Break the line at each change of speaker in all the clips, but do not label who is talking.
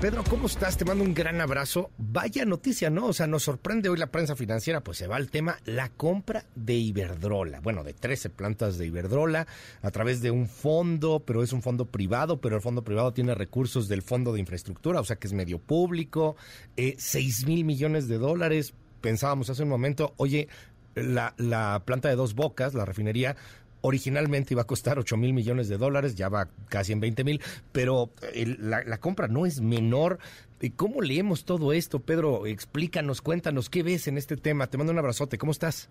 Pedro, ¿cómo estás? Te mando un gran abrazo. Vaya noticia, ¿no? O sea, nos sorprende hoy la prensa financiera, pues se va al tema, la compra de Iberdrola. Bueno, de 13 plantas de Iberdrola a través de un fondo, pero es un fondo privado, pero el fondo privado tiene recursos del fondo de infraestructura, o sea que es medio público, eh, 6 mil millones de dólares. Pensábamos hace un momento, oye, la, la planta de dos bocas, la refinería, Originalmente iba a costar 8 mil millones de dólares, ya va casi en 20 mil, pero la, compra no es menor. ¿Cómo leemos todo esto, Pedro? Explícanos, cuéntanos, ¿qué ves en este tema? Te mando un abrazote, ¿cómo estás?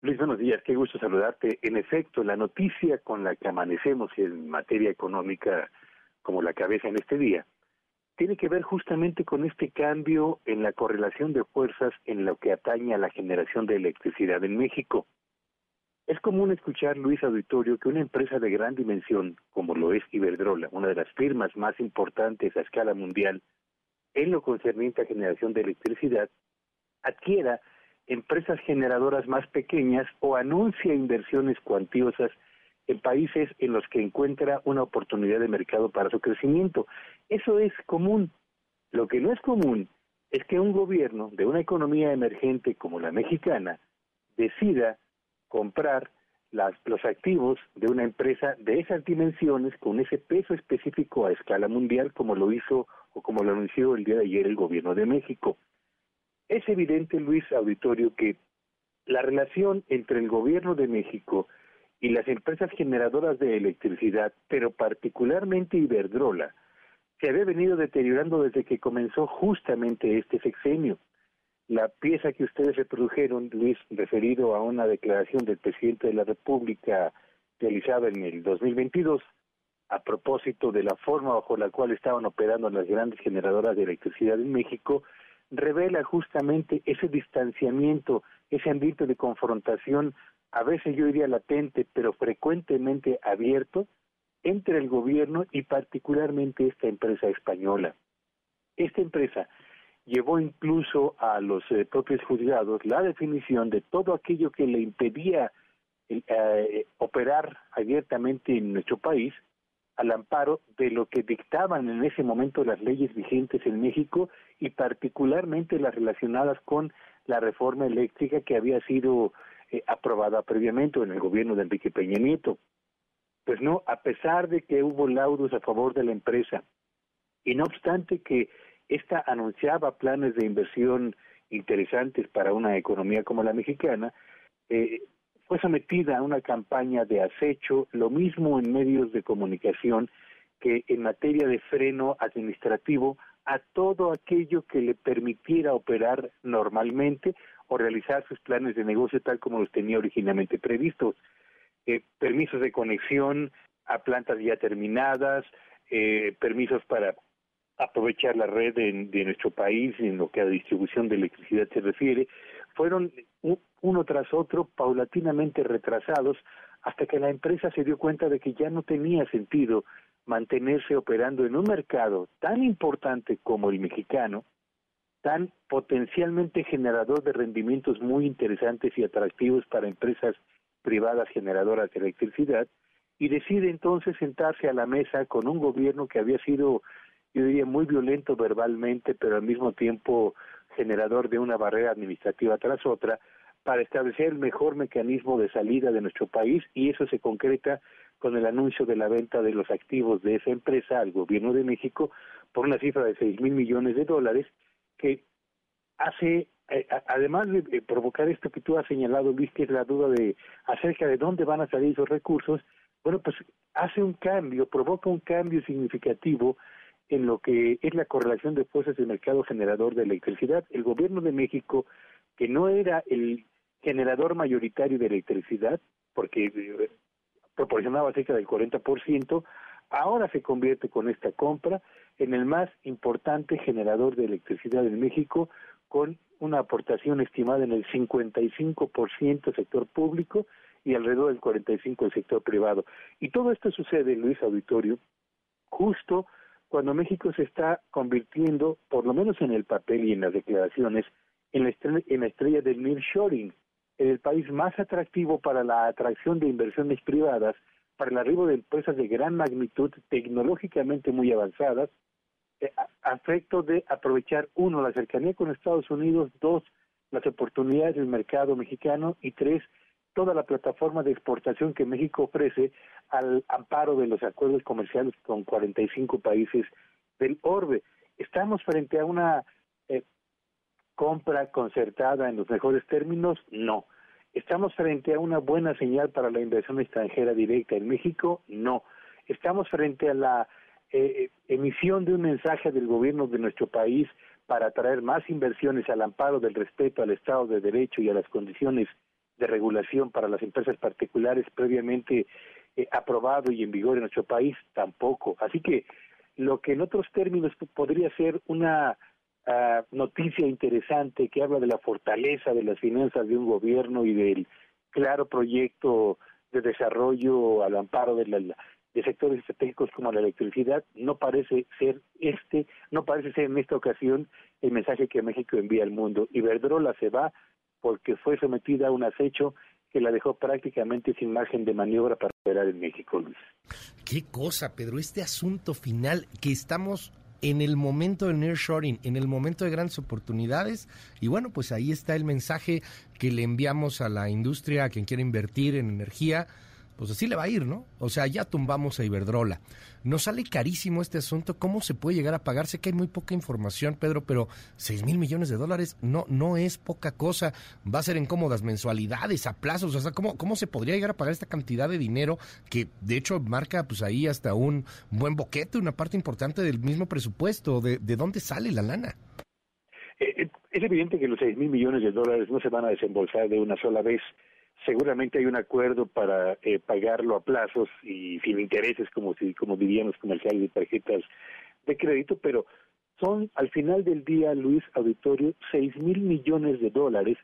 Luis, buenos días, qué gusto saludarte. En efecto, la noticia con la que amanecemos en materia económica como la cabeza en este día tiene que ver justamente con este cambio en la correlación de fuerzas en lo que atañe a la generación de electricidad en México. Es común escuchar, Luis Auditorio, que una empresa de gran dimensión, como lo es Iberdrola, una de las firmas más importantes a escala mundial en lo concerniente a generación de electricidad, adquiera empresas generadoras más pequeñas o anuncia inversiones cuantiosas en países en los que encuentra una oportunidad de mercado para su crecimiento. Eso es común. Lo que no es común es que un gobierno de una economía emergente como la mexicana decida comprar las, los activos de una empresa de esas dimensiones con ese peso específico a escala mundial como lo hizo o como lo anunció el día de ayer el gobierno de México. Es evidente, Luis Auditorio, que la relación entre el gobierno de México y las empresas generadoras de electricidad, pero particularmente Iberdrola, se había venido deteriorando desde que comenzó justamente este sexenio. La pieza que ustedes reprodujeron, Luis, referido a una declaración del presidente de la República realizada en el 2022, a propósito de la forma bajo la cual estaban operando las grandes generadoras de electricidad en México, revela justamente ese distanciamiento, ese ambiente de confrontación, a veces yo diría latente, pero frecuentemente abierto, entre el gobierno y particularmente esta empresa española. Esta empresa llevó incluso a los eh, propios juzgados la definición de todo aquello que le impedía eh, operar abiertamente en nuestro país al amparo de lo que dictaban en ese momento las leyes vigentes en México y particularmente las relacionadas con la reforma eléctrica que había sido eh, aprobada previamente en el gobierno de Enrique Peña Nieto. Pues no, a pesar de que hubo laudos a favor de la empresa, y no obstante que esta anunciaba planes de inversión interesantes para una economía como la mexicana, eh, fue sometida a una campaña de acecho, lo mismo en medios de comunicación que en materia de freno administrativo a todo aquello que le permitiera operar normalmente o realizar sus planes de negocio tal como los tenía originalmente previstos. Eh, permisos de conexión a plantas ya terminadas, eh, permisos para aprovechar la red de, nuestro país en lo que a distribución de electricidad se refiere, fueron uno tras otro paulatinamente retrasados hasta que la empresa se dio cuenta de que ya no tenía sentido mantenerse operando en un mercado tan importante como el mexicano, tan potencialmente generador de rendimientos muy interesantes y atractivos para empresas privadas generadoras de electricidad, y decide entonces sentarse a la mesa con un gobierno que había sido yo diría muy violento verbalmente, pero al mismo tiempo generador de una barrera administrativa tras otra, para establecer el mejor mecanismo de salida de nuestro país y eso se concreta con el anuncio de la venta de los activos de esa empresa al gobierno de México por una cifra de seis mil millones de dólares que hace eh, además de provocar esto que tú has señalado Luis que es la duda de acerca de dónde van a salir esos recursos bueno pues hace un cambio provoca un cambio significativo en lo que es la correlación de fuerzas del mercado generador de electricidad. El gobierno de México, que no era el generador mayoritario de electricidad, porque eh, proporcionaba cerca del 40%, ahora se convierte con esta compra en el más importante generador de electricidad en México, con una aportación estimada en el 55% sector público y alrededor del 45 el sector privado. Y todo esto sucede, Luis Auditorio, justo cuando México se está convirtiendo, por lo menos en el papel y en las declaraciones, en la estrella, en la estrella del nearshoring, en el país más atractivo para la atracción de inversiones privadas, para el arribo de empresas de gran magnitud, tecnológicamente muy avanzadas, eh, de aprovechar, uno, la cercanía con Estados Unidos, dos, las oportunidades del mercado mexicano y tres, toda la plataforma de exportación que México ofrece al amparo de los acuerdos comerciales con 45 países del orbe. Estamos frente a una eh, compra concertada en los mejores términos, no. ¿Estamos frente a una buena señal para la inversión extranjera directa en México? No. ¿Estamos frente a la eh, emisión de un mensaje del gobierno de nuestro país para atraer más inversiones al amparo del respeto al Estado de Derecho y a las condiciones de regulación para las empresas particulares previamente eh, aprobado y en vigor en nuestro país? Tampoco. Así que lo que en otros términos podría ser una ah, noticia interesante que habla de la fortaleza de las finanzas de un gobierno y del claro proyecto de desarrollo al amparo de, la, de sectores estratégicos como la electricidad, no parece ser este, no parece ser en esta ocasión el mensaje que México envía al mundo. Iberdrola se va porque fue sometida a un acecho que la dejó prácticamente sin margen de maniobra para operar en México, Luis.
Qué cosa, Pedro, este asunto final que estamos en el momento de nearshoring, en el momento de grandes oportunidades. Y bueno, pues ahí está el mensaje que le enviamos a la industria, a quien quiere invertir en energía pues así le va a ir, ¿no? O sea, ya tumbamos a Iberdrola. Nos sale carísimo este asunto. ¿Cómo se puede llegar a pagar? Sé que hay muy poca información, Pedro, pero 6 mil millones de dólares no, no es poca cosa. Va a ser en cómodas mensualidades, a plazos. O sea, ¿cómo, ¿cómo se podría llegar a pagar esta cantidad de dinero que de hecho marca pues ahí hasta un buen boquete, una parte importante del mismo presupuesto? ¿De, de dónde sale la lana?
Eh, eh, es evidente que los 6 mil millones de dólares no se van a desembolsar de una sola vez seguramente hay un acuerdo para eh, pagarlo a plazos y sin intereses, como si, como dirían los comerciales de tarjetas de crédito, pero son al final del día, Luis Auditorio, seis mil millones de dólares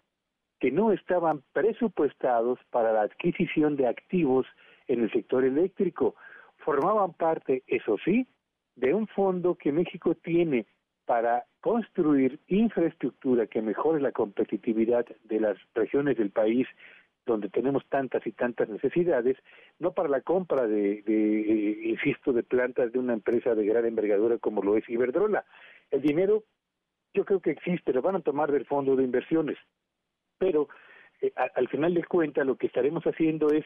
que no estaban presupuestados para la adquisición de activos en el sector eléctrico. Formaban parte, eso sí, de un fondo que México tiene para construir infraestructura que mejore la competitividad de las regiones del país donde tenemos tantas y tantas necesidades, no para la compra de, de eh, insisto, de plantas de una empresa de gran envergadura como lo es Iberdrola. El dinero yo creo que existe, lo van a tomar del fondo de inversiones, pero eh, al final de cuentas lo que estaremos haciendo es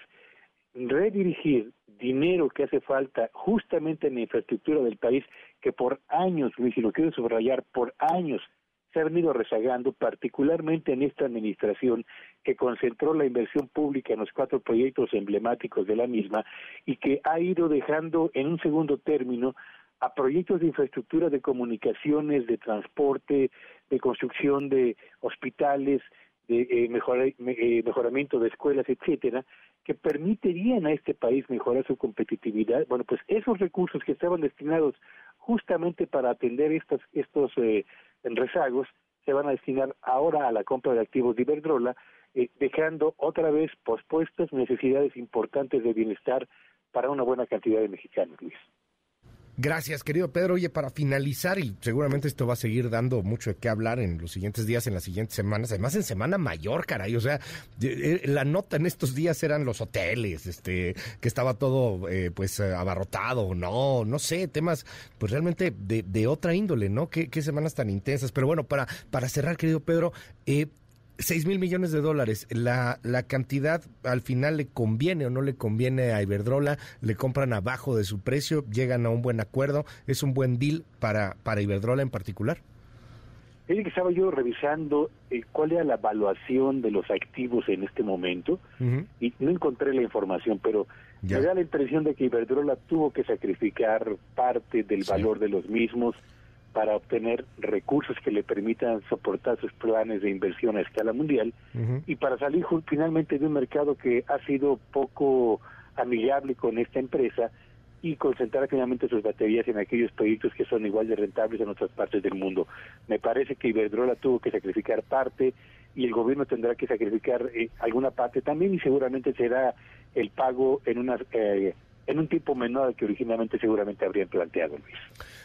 redirigir dinero que hace falta justamente en la infraestructura del país, que por años, Luis, y lo quiero subrayar, por años se ha venido rezagando, particularmente en esta administración que concentró la inversión pública en los cuatro proyectos emblemáticos de la misma y que ha ido dejando en un segundo término a proyectos de infraestructura de comunicaciones, de transporte, de construcción de hospitales, de eh, eh, mejoramiento de escuelas, etcétera, que permitirían a este país mejorar su competitividad. Bueno, pues esos recursos que estaban destinados justamente para atender estos, estos eh, rezagos se van a destinar ahora a la compra de activos de Iberdrola, eh, dejando otra vez pospuestas necesidades importantes de bienestar para una buena cantidad de mexicanos, Luis.
Gracias, querido Pedro. Oye, para finalizar, y seguramente esto va a seguir dando mucho de qué hablar en los siguientes días, en las siguientes semanas, además en Semana Mayor, caray, o sea, eh, la nota en estos días eran los hoteles, este, que estaba todo, eh, pues, abarrotado, no, no sé, temas, pues, realmente de, de otra índole, ¿no? Qué, qué semanas tan intensas. Pero bueno, para, para cerrar, querido Pedro, eh, 6 mil millones de dólares. La, la cantidad al final le conviene o no le conviene a Iberdrola, le compran abajo de su precio, llegan a un buen acuerdo, es un buen deal para, para Iberdrola en particular.
Es que estaba yo revisando eh, cuál era la evaluación de los activos en este momento y no encontré la información, pero me da la impresión de que Iberdrola tuvo que sacrificar parte del valor de los mismos para obtener recursos que le permitan soportar sus planes de inversión a escala mundial y para salir finalmente de un mercado que ha sido poco amigable con esta empresa y concentrar finalmente sus baterías en aquellos proyectos que son igual de rentables en otras partes del mundo. Me parece que Iberdrola tuvo que sacrificar parte y el gobierno tendrá que sacrificar eh, alguna parte también y seguramente será el pago en una eh, en un tiempo menor al que originalmente seguramente habrían planteado, Luis.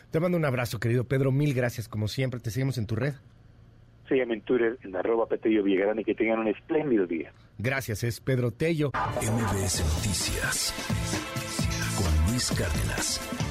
Te mando un abrazo, querido Pedro. Mil gracias, como siempre. Te seguimos en tu red.
Sígueme en Twitter, en arroba Petello Villagrán y que tengan un espléndido día.
Gracias, es Pedro Tello.
MBS Noticias con Luis Cárdenas.